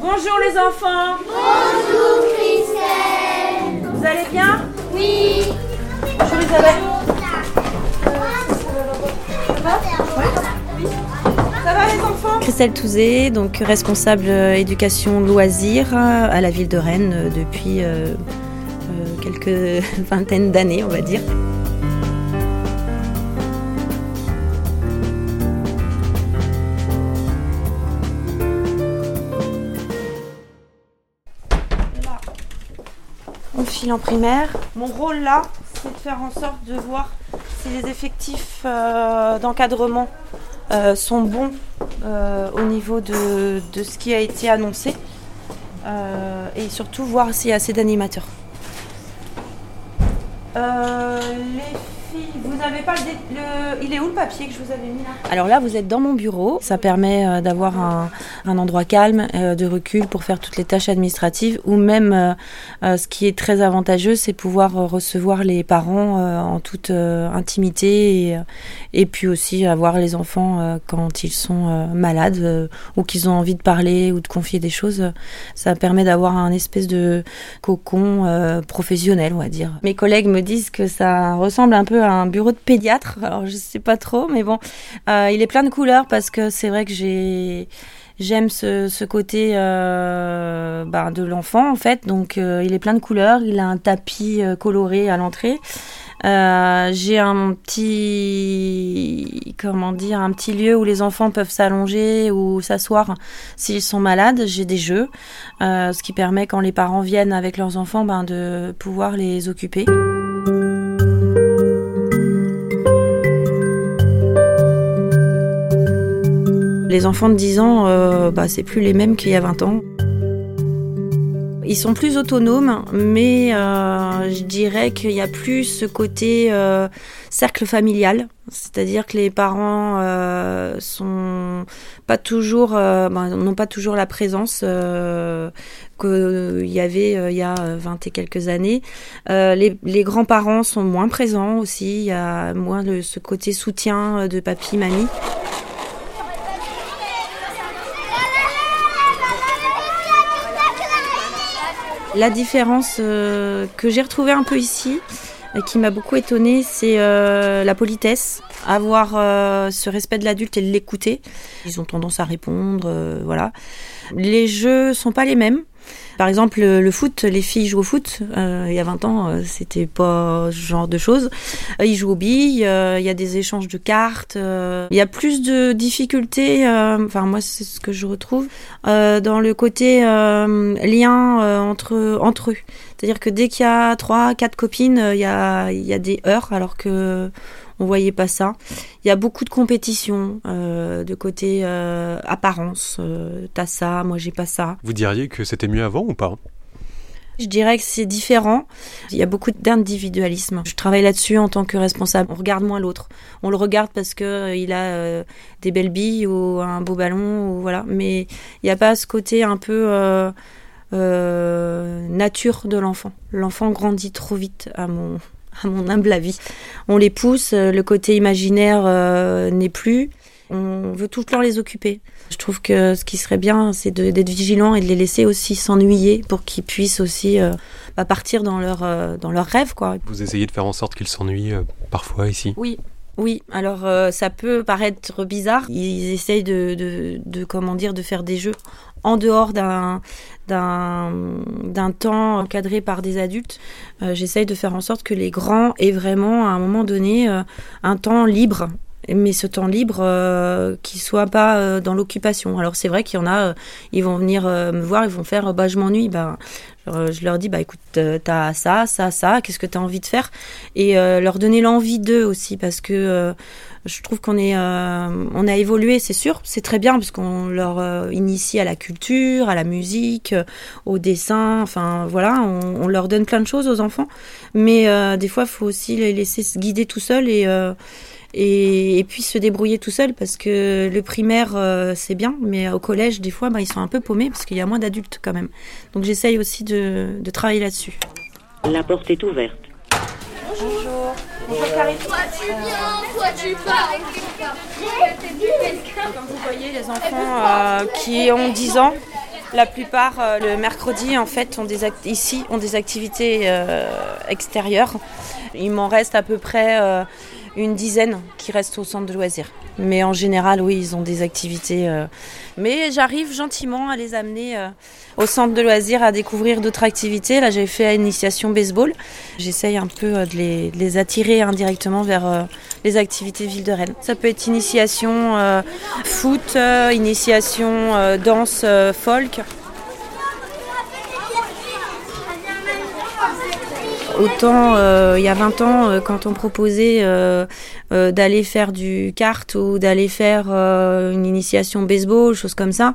Bonjour les enfants. Bonjour Christelle. Vous allez bien? Oui. Bonjour Isabelle. Ça va les enfants? Christelle Touzé, donc responsable euh, éducation loisirs euh, à la ville de Rennes euh, depuis euh, quelques vingtaines d'années, on va dire. On file en primaire. Mon rôle là, c'est de faire en sorte de voir si les effectifs euh, d'encadrement euh, sont bons euh, au niveau de, de ce qui a été annoncé. Et surtout voir s'il y a assez d'animateurs. Les vous n'avez pas le, Il est où le papier que je vous avais mis là? Alors là, vous êtes dans mon bureau. Ça permet euh, d'avoir un, endroit calme, euh, de recul pour faire toutes les tâches administratives. Ou même, euh, ce qui est très avantageux, c'est pouvoir recevoir les parents en toute intimité et, et puis aussi avoir les enfants quand ils sont malades ou qu'ils ont envie de parler ou de confier des choses. Ça permet d'avoir un espèce de cocon professionnel, on va dire. Mes collègues me disent que ça ressemble un peu un bureau de pédiatre. Alors je sais pas trop, mais bon, euh, il est plein de couleurs parce que c'est vrai que j'ai j'aime ce, ce côté bah, de l'enfant en fait. Donc euh, il est plein de couleurs. Il a un tapis coloré à l'entrée. J'ai un petit comment dire un petit lieu où les enfants peuvent s'allonger ou s'asseoir s'ils sont malades. J'ai des jeux, ce qui permet quand les parents viennent avec leurs enfants ben, de pouvoir les occuper. Les enfants de 10 ans, euh, bah, c'est plus les mêmes qu'il y a 20 ans. Ils sont plus autonomes, mais euh, je dirais qu'il y a plus ce côté euh, cercle familial, c'est-à-dire que les parents euh, sont pas toujours, ben, n'ont pas toujours la présence qu'il y avait il y a 20 et quelques années. Les, les grands-parents sont moins présents aussi, il y a moins ce côté soutien de papy, mamie. La différence euh, que j'ai retrouvée un peu ici, et qui m'a beaucoup étonnée, c'est euh, la politesse, avoir euh, ce respect de l'adulte et l'écouter. Ils ont tendance à répondre, euh, voilà. Les jeux sont pas les mêmes. Par exemple, le, foot, les filles jouent au foot. Euh, il y a 20 ans, euh, c'était pas ce genre de choses. Euh, ils jouent aux billes. Il y a des échanges de cartes. Il y a plus de difficultés. Enfin, moi, c'est ce que je retrouve dans le côté lien entre entre eux. C'est-à-dire que dès qu'il y a trois, quatre copines, il y a il y a des heures, alors que on voyait pas ça. Il y a beaucoup de compétition, euh, de côté euh, apparence. Euh, T'as ça, moi j'ai pas ça. Vous diriez que c'était mieux avant ou pas? Je dirais que c'est différent. Il y a beaucoup d'individualisme. Je travaille là-dessus en tant que responsable. On regarde moins l'autre. On le regarde parce que euh, il a euh, des belles billes ou un beau ballon ou voilà. Mais il n'y a pas ce côté un peu euh, euh, nature de l'enfant. L'enfant grandit trop vite à mon à mon humble avis. On les pousse, euh, le côté imaginaire euh, n'est plus. On veut tout le temps les occuper. Je trouve que ce qui serait bien, c'est d'être vigilant et de les laisser aussi s'ennuyer pour qu'ils puissent aussi euh, bah, partir dans leur euh, dans leurs rêves, quoi. Vous essayez de faire en sorte qu'ils s'ennuient parfois ici? Oui. Oui, alors euh, ça peut paraître bizarre. Ils essayent de, de, de comment dire de faire des jeux en dehors d'un d'un d'un temps encadré par des adultes. Euh, J'essaye de faire en sorte que les grands aient vraiment à un moment donné euh, un temps libre. Mais ce temps libre euh, qui soit pas euh, dans l'occupation. Alors c'est vrai qu'il y en a, euh, ils vont venir euh, me voir, ils vont faire, euh, bah je m'ennuie. Bah, je, leur dis, bah écoute, t'as ça, ça, ça. Qu'est-ce que t'as envie de faire? Et leur donner l'envie d'eux aussi, parce que je trouve qu'on est, euh, on a évolué, c'est sûr, c'est très bien parce qu'on leur euh, initie à la culture, à la musique, au dessin, enfin voilà, on, on leur donne plein de choses aux enfants, mais des fois, faut aussi les laisser se guider tout seuls et et, et puis se débrouiller tout seul parce que le primaire euh, c'est bien, mais au collège des fois bah, ils sont un peu paumés parce qu'il y a moins d'adultes quand même. Donc j'essaye aussi de, de travailler là-dessus. La porte est ouverte. Bonjour. Bonjour Karine. Toi tu viens, toi tu pars. Comme vous voyez, les enfants euh, qui ont 10 ans, La plupart, euh, le mercredi, en fait, ont des act- ici, ont des activités euh, extérieures. Il m'en reste à peu près euh, une dizaine qui restent au centre de loisirs. Mais en général, oui, ils ont des activités. euh, Mais j'arrive gentiment à les amener euh, au centre de loisirs à découvrir d'autres activités. Là, j'ai fait initiation baseball. J'essaye un peu euh, de les, attirer indirectement vers les activités ville de Rennes. Ça peut être initiation foot, initiation danse folk. Autant euh, il y a 20 ans, euh, quand on proposait euh, euh, d'aller faire du kart ou d'aller faire euh, une initiation baseball, choses comme ça,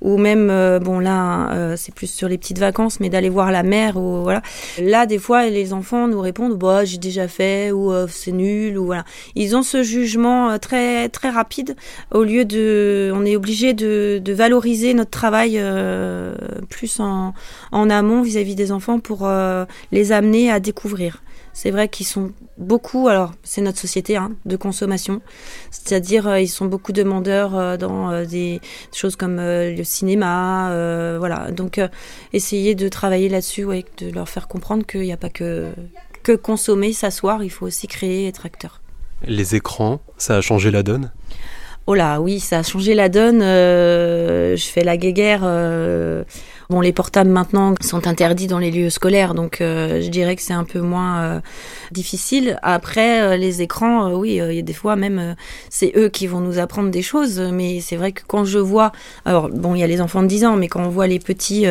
ou même, euh, bon là, c'est plus sur les petites vacances, mais d'aller voir la mer, ou voilà. Là, des fois, les enfants nous répondent, bah j'ai déjà fait, ou c'est nul, ou voilà. Ils ont ce jugement très très rapide. Au lieu de, on est obligé de, de valoriser notre travail plus en, en amont vis-à-vis des enfants pour les amener à découvrir. C'est vrai qu'ils sont beaucoup, alors c'est notre société hein, de consommation, c'est-à-dire euh, ils sont beaucoup demandeurs euh, dans euh, des choses comme le cinéma, voilà. Donc essayer de travailler là-dessus, ouais, de leur faire comprendre qu'il n'y a pas que que consommer, s'asseoir, il faut aussi créer, être acteur. Les écrans, ça a changé la donne? Oh là, oui, ça a changé la donne. je fais la guéguerre. Bon, les portables maintenant sont interdits dans les lieux scolaires, donc euh, je dirais que c'est un peu moins euh, difficile. Après, euh, les écrans, euh, oui, euh, il y a des fois même, euh, c'est eux qui vont nous apprendre des choses. Mais c'est vrai que quand je vois, alors bon, il y a les enfants de 10 ans, mais quand on voit les petits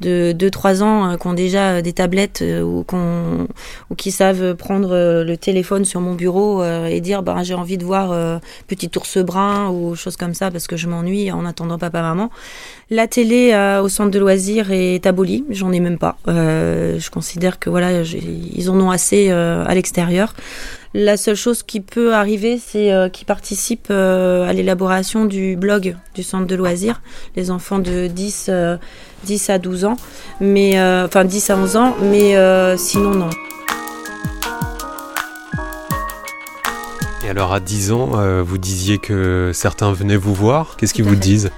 de 2-3 ans qui ont déjà des tablettes ou, qu'on- ou qui savent prendre le téléphone sur mon bureau et dire, bah, j'ai envie de voir Petit ours brun ou choses comme ça parce que je m'ennuie en attendant papa-maman. La télé au centre de loisirs est abolie, j'en ai même pas. Euh, je considère que voilà, ils en ont assez euh, à l'extérieur. La seule chose qui peut arriver, c'est euh, qu'ils participent à l'élaboration du blog du centre de loisirs, les enfants de 10, euh, 10 à 12 ans, mais enfin 10 à 11 ans, mais sinon non. Et alors à 10 ans, vous disiez que certains venaient vous voir. Qu'est-ce qu'ils vous disent?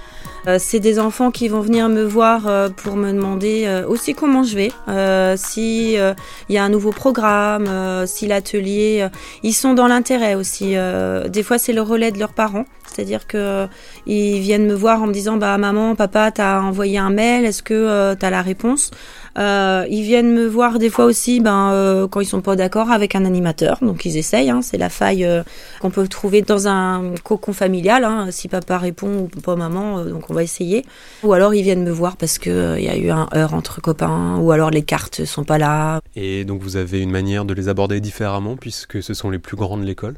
C'est des enfants qui vont venir me voir euh, pour me demander euh, aussi comment je vais, euh, si euh, il y a un nouveau programme, euh, si l'atelier, euh, ils sont dans l'intérêt aussi. euh, des fois, c'est le relais de leurs parents, c'est-à-dire que euh, ils viennent me voir en me disant bah maman, papa, t'as envoyé un mail, est-ce que euh, t'as la réponse? Euh, Ils viennent me voir des fois aussi, ben euh, quand ils sont pas d'accord avec un animateur, donc ils essayent. Hein, c'est la faille euh, qu'on peut trouver dans un cocon familial. Hein, si papa répond ou pas maman, euh, donc on va essayer. Ou alors ils viennent me voir parce que euh, il y a eu un heurt entre copains, ou alors les cartes sont pas là. Et donc vous avez une manière de les aborder différemment puisque ce sont les plus grands de l'école?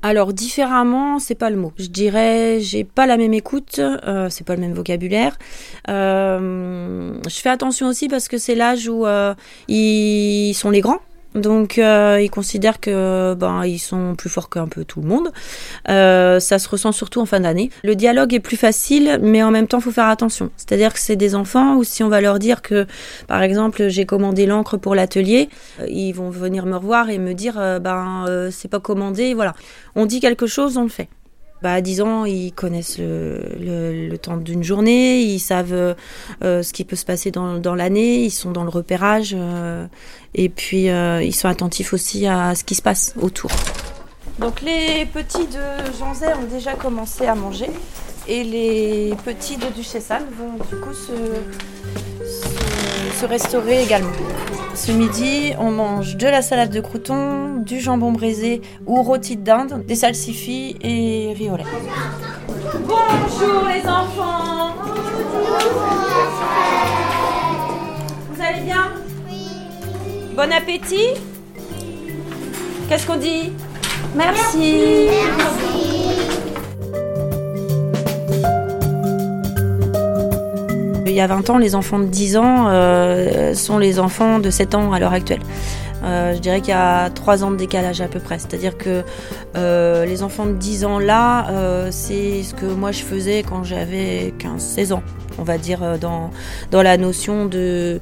Alors différemment, c'est pas le mot. Je dirais, j'ai pas la même écoute, euh, c'est pas le même vocabulaire. Euh, je fais attention aussi parce que c'est l'âge où euh, ils sont les grands. Donc euh, ils considèrent que ben ils sont plus forts qu'un peu tout le monde. Euh, ça se ressent surtout en fin d'année. Le dialogue est plus facile, mais en même temps faut faire attention. C'est-à-dire que c'est des enfants où si on va leur dire que, par exemple, j'ai commandé l'encre pour l'atelier, euh, ils vont venir me revoir et me dire ben c'est pas commandé, voilà. On dit quelque chose, on le fait. Bah, à 10 ans, ils connaissent le, temps d'une journée, ils savent euh, ce qui peut se passer dans, l'année, ils sont dans le repérage euh, et puis euh, ils sont attentifs aussi à ce qui se passe autour. Donc les petits de Janzay ont déjà commencé à manger et les petits de Duchessane vont du coup se, se, restaurer également. Ce midi, on mange de la salade de croutons, du jambon braisé ou rôti de dinde, des salsifis et riz au lait. Bonjour les enfants Vous allez bien? Bon appétit Qu'est-ce qu'on dit? Merci. Y a 20 ans, les enfants de 10 ans euh, sont les enfants de 7 ans à l'heure actuelle. Euh, je dirais qu'il y a 3 ans de décalage à peu près. C'est-à-dire que euh, les enfants de 10 ans là, c'est ce que moi je faisais quand j'avais 15-16 ans. On va dire euh, dans la notion de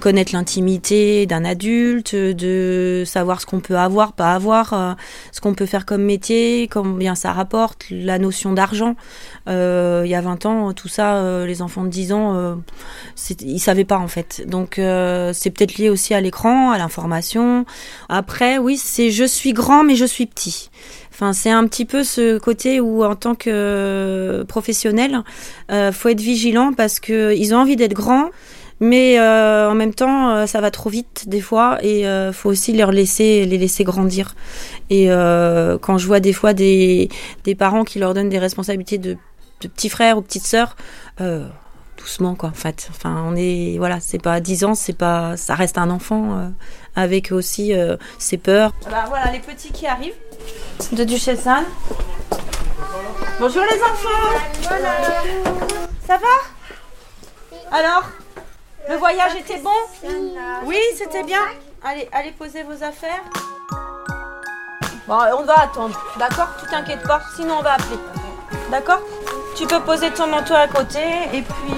connaître l'intimité d'un adulte, de savoir ce qu'on peut avoir, pas avoir, euh, ce qu'on peut faire comme métier, combien ça rapporte, la notion d'argent. Euh, il y a 20 ans, tout ça, les enfants de 10 ans, ils savaient pas en fait. Donc c'est peut-être lié aussi à l'écran, à l'information. Après, oui, c'est je suis grand mais je suis petit. C'est un petit peu ce côté où, en tant que euh, professionnel, euh, faut être vigilant parce que ils ont envie d'être grands, mais euh, en même temps, euh, ça va trop vite des fois, et euh, faut aussi leur laisser les laisser grandir. Et quand je vois des fois des parents qui leur donnent des responsabilités de, petits frères ou petites sœurs. Doucement quoi en fait enfin on est voilà c'est pas 10 ans c'est pas ça reste un enfant avec aussi euh, ses peurs Bah voilà, les petits qui arrivent. De Duchesse Anne. Bonjour les enfants Ça va? Alors Le voyage était bon? Oui, c'était bien Allez, allez poser vos affaires. Bon, on va attendre, d'accord? Tu t'inquiètes pas, sinon on va appeler. D'accord? Tu peux poser ton manteau à côté et puis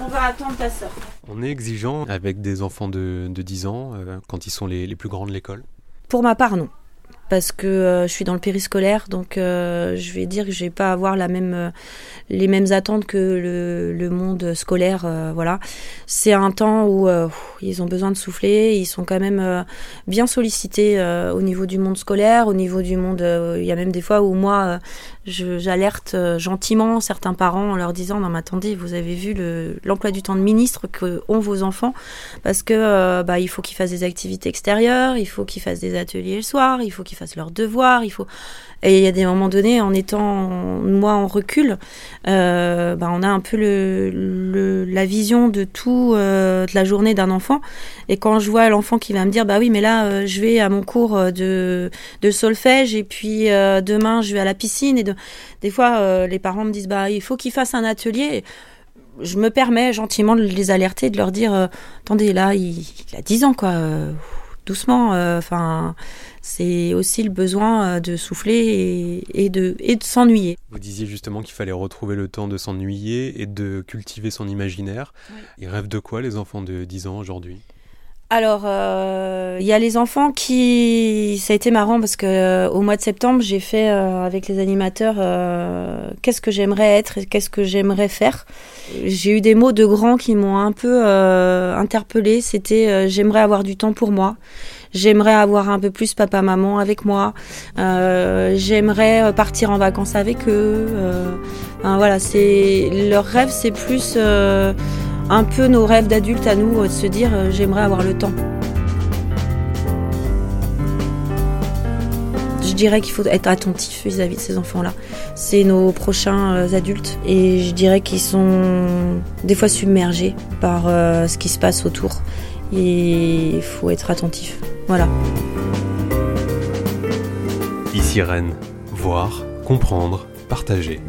on va attendre ta soeur. On est exigeant avec des enfants de, de 10 ans euh, quand ils sont les, les plus grands de l'école. Pour ma part, non. Parce que euh, je suis dans le périscolaire, donc euh, je vais dire que je vais pas avoir la même, euh, les mêmes attentes que le, monde scolaire. voilà, c'est un temps où ils ont besoin de souffler. Ils sont quand même bien sollicités au niveau du monde scolaire, au niveau du monde. Il y a même des fois où moi, j'alerte gentiment certains parents en leur disant non mais attendez, vous avez vu le- l'emploi du temps de ministre que ont vos enfants? Parce que bah, il faut qu'ils fassent des activités extérieures, il faut qu'ils fassent des ateliers le soir, il faut qu'ils fassent leurs devoirs, il faut et il y a des moments donnés en étant moi en recul, euh, bah, on a un peu le, la vision de tout euh, de la journée d'un enfant et quand je vois l'enfant qui va me dire bah oui mais là euh, je vais à mon cours euh, de de solfège et puis demain je vais à la piscine et de... des fois les parents me disent bah il faut qu'il fasse un atelier je me permets gentiment de les alerter, de leur dire attendez, là, il, a 10 ans, quoi. Doucement. euh, Enfin, c'est aussi le besoin euh, de souffler et, et de, et de s'ennuyer. Vous disiez justement qu'il fallait retrouver le temps de s'ennuyer et de cultiver son imaginaire. Ils rêvent de quoi les enfants de 10 ans aujourd'hui? Alors, euh, il y a les enfants qui... Ça a été marrant parce que euh, au mois de septembre, j'ai fait euh, avec les animateurs euh, qu'est-ce que j'aimerais être et qu'est-ce que j'aimerais faire. J'ai eu des mots de grands qui m'ont un peu euh, interpellée. C'était euh, j'aimerais avoir du temps pour moi. J'aimerais avoir un peu plus papa-maman avec moi. Euh, j'aimerais euh, partir en vacances avec eux. Euh, voilà, c'est leur rêve, c'est plus euh, un peu nos rêves d'adultes à nous, euh, de se dire euh, j'aimerais avoir le temps. Je dirais qu'il faut être attentif vis-à-vis de ces enfants-là. C'est nos prochains euh, adultes et je dirais qu'ils sont des fois submergés par ce qui se passe autour. Et il faut être attentif. Voilà. Ici Rennes. Voir, comprendre, partager.